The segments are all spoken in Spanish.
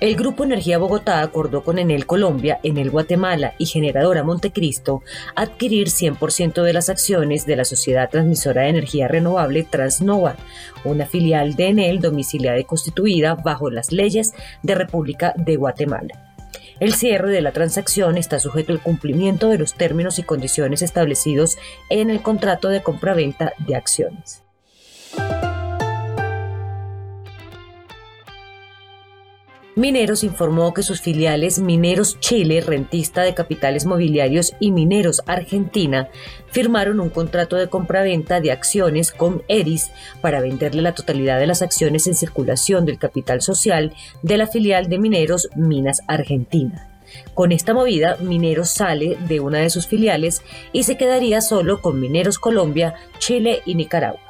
El Grupo Energía Bogotá acordó con Enel Colombia, Enel Guatemala y Generadora Montecristo adquirir 100% de las acciones de la Sociedad Transmisora de Energía Renovable Transnova, una filial de Enel domiciliada y constituida bajo las leyes de República de Guatemala. El cierre de la transacción está sujeto al cumplimiento de los términos y condiciones establecidos en el contrato de compraventa de acciones. Mineros informó que sus filiales Mineros Chile, rentista de capitales mobiliarios, y Mineros Argentina firmaron un contrato de compraventa de acciones con ERIS para venderle la totalidad de las acciones en circulación del capital social de la filial de Mineros Minas Argentina. Con esta movida, Mineros sale de una de sus filiales y se quedaría solo con Mineros Colombia, Chile y Nicaragua.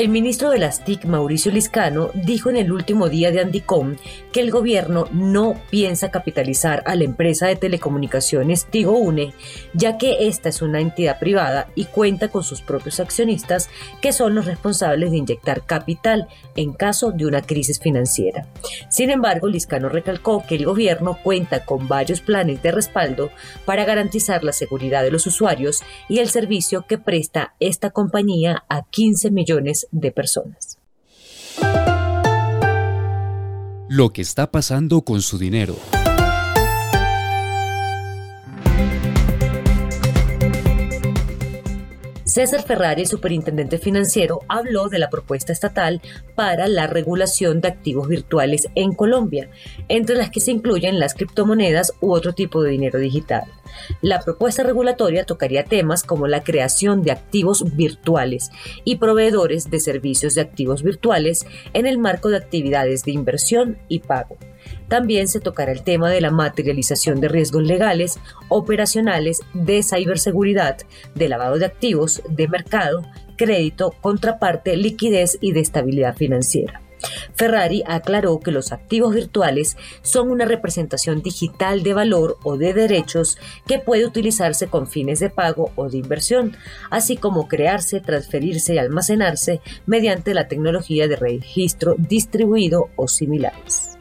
El ministro de las TIC, Mauricio Liscano, dijo en el último día de Andicom que el gobierno no piensa capitalizar a la empresa de telecomunicaciones Tigo Une, ya que esta es una entidad privada y cuenta con sus propios accionistas que son los responsables de inyectar capital en caso de una crisis financiera. Sin embargo, Liscano recalcó que el gobierno cuenta con varios planes de respaldo para garantizar la seguridad de los usuarios y el servicio que presta esta compañía a 15 millones de personas. Lo que está pasando con su dinero. César Ferrari, superintendente financiero, habló de la propuesta estatal para la regulación de activos virtuales en Colombia, entre las que se incluyen las criptomonedas u otro tipo de dinero digital. La propuesta regulatoria tocaría temas como la creación de activos virtuales y proveedores de servicios de activos virtuales en el marco de actividades de inversión y pago. También se tocará el tema de la materialización de riesgos legales, operacionales, de ciberseguridad, de lavado de activos, de mercado, crédito, contraparte, liquidez y de estabilidad financiera. Ferrari aclaró que los activos virtuales son una representación digital de valor o de derechos que puede utilizarse con fines de pago o de inversión, así como crearse, transferirse y almacenarse mediante la tecnología de registro distribuido o similares.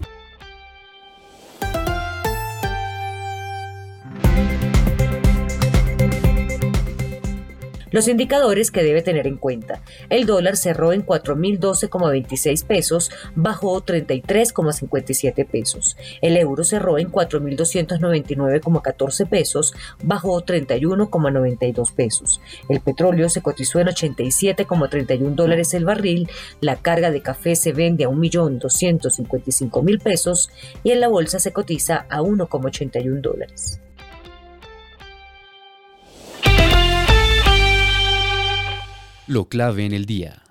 Los indicadores que debe tener en cuenta. El dólar cerró en 4.012,26 pesos, bajó 33,57 pesos. El euro cerró en 4.299,14 pesos, bajó 31,92 pesos. El petróleo se cotizó en 87,31 dólares el barril. La carga de café se vende a 1.255.000 pesos y en la bolsa se cotiza a 1,81 dólares. Lo clave en el día.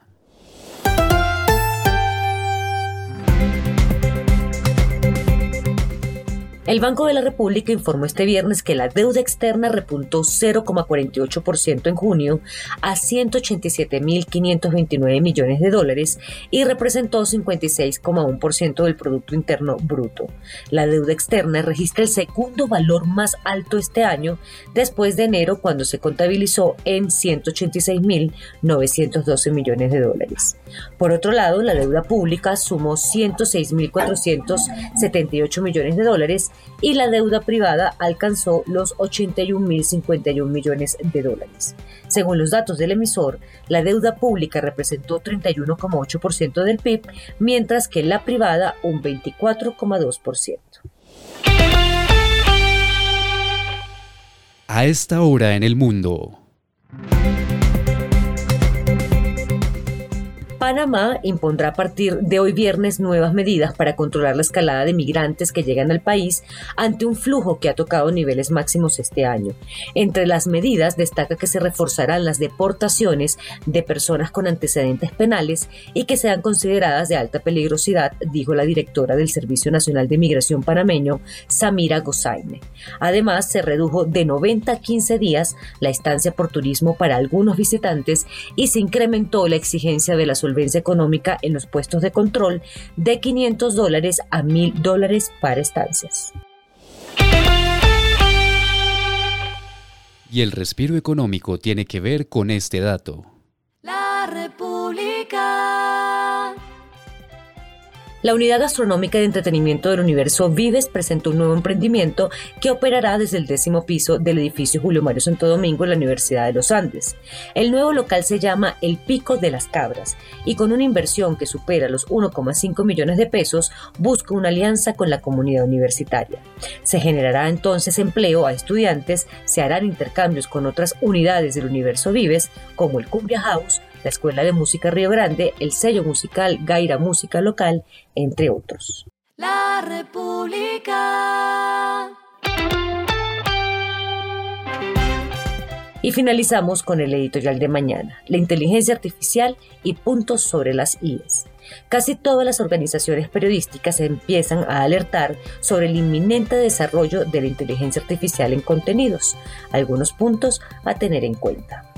El Banco de la República informó este viernes que la deuda externa repuntó 0,48% en junio a 187.529 millones de dólares y representó 56,1% del Producto Interno Bruto. La deuda externa registra el segundo valor más alto este año después de enero cuando se contabilizó en 186.912 millones de dólares. Por otro lado, la deuda pública sumó 106.478 millones de dólares y la deuda privada alcanzó los 81.051 millones de dólares. Según los datos del emisor, la deuda pública representó 31,8% del PIB, mientras que la privada un 24,2%. A esta hora en el mundo. Panamá impondrá a partir de hoy viernes nuevas medidas para controlar la escalada de migrantes que llegan al país ante un flujo que ha tocado niveles máximos este año. Entre las medidas destaca que se reforzarán las deportaciones de personas con antecedentes penales y que sean consideradas de alta peligrosidad, dijo la directora del Servicio Nacional de Migración panameño, Samira Gozaine. Además, se redujo de 90 a 15 días la estancia por turismo para algunos visitantes y se incrementó la exigencia de la solvencia económica en los puestos de control de 500 dólares a 1000 dólares para estancias. Y el respiro económico tiene que ver con este dato. La República. La Unidad Gastronómica de Entretenimiento del Universo Vives presentó un nuevo emprendimiento que operará desde el décimo piso del edificio Julio Mario Santo Domingo en la Universidad de los Andes. El nuevo local se llama El Pico de las Cabras y con una inversión que supera los 1,5 millones de pesos busca una alianza con la comunidad universitaria. Se generará entonces empleo a estudiantes, se harán intercambios con otras unidades del Universo Vives como el Cumbia House, la Escuela de Música Río Grande, el sello musical Gaira Música Local, entre otros. La República. Y finalizamos con el editorial de mañana, la inteligencia artificial y puntos sobre las IES. Casi todas las organizaciones periodísticas empiezan a alertar sobre el inminente desarrollo de la inteligencia artificial en contenidos. Algunos puntos a tener en cuenta.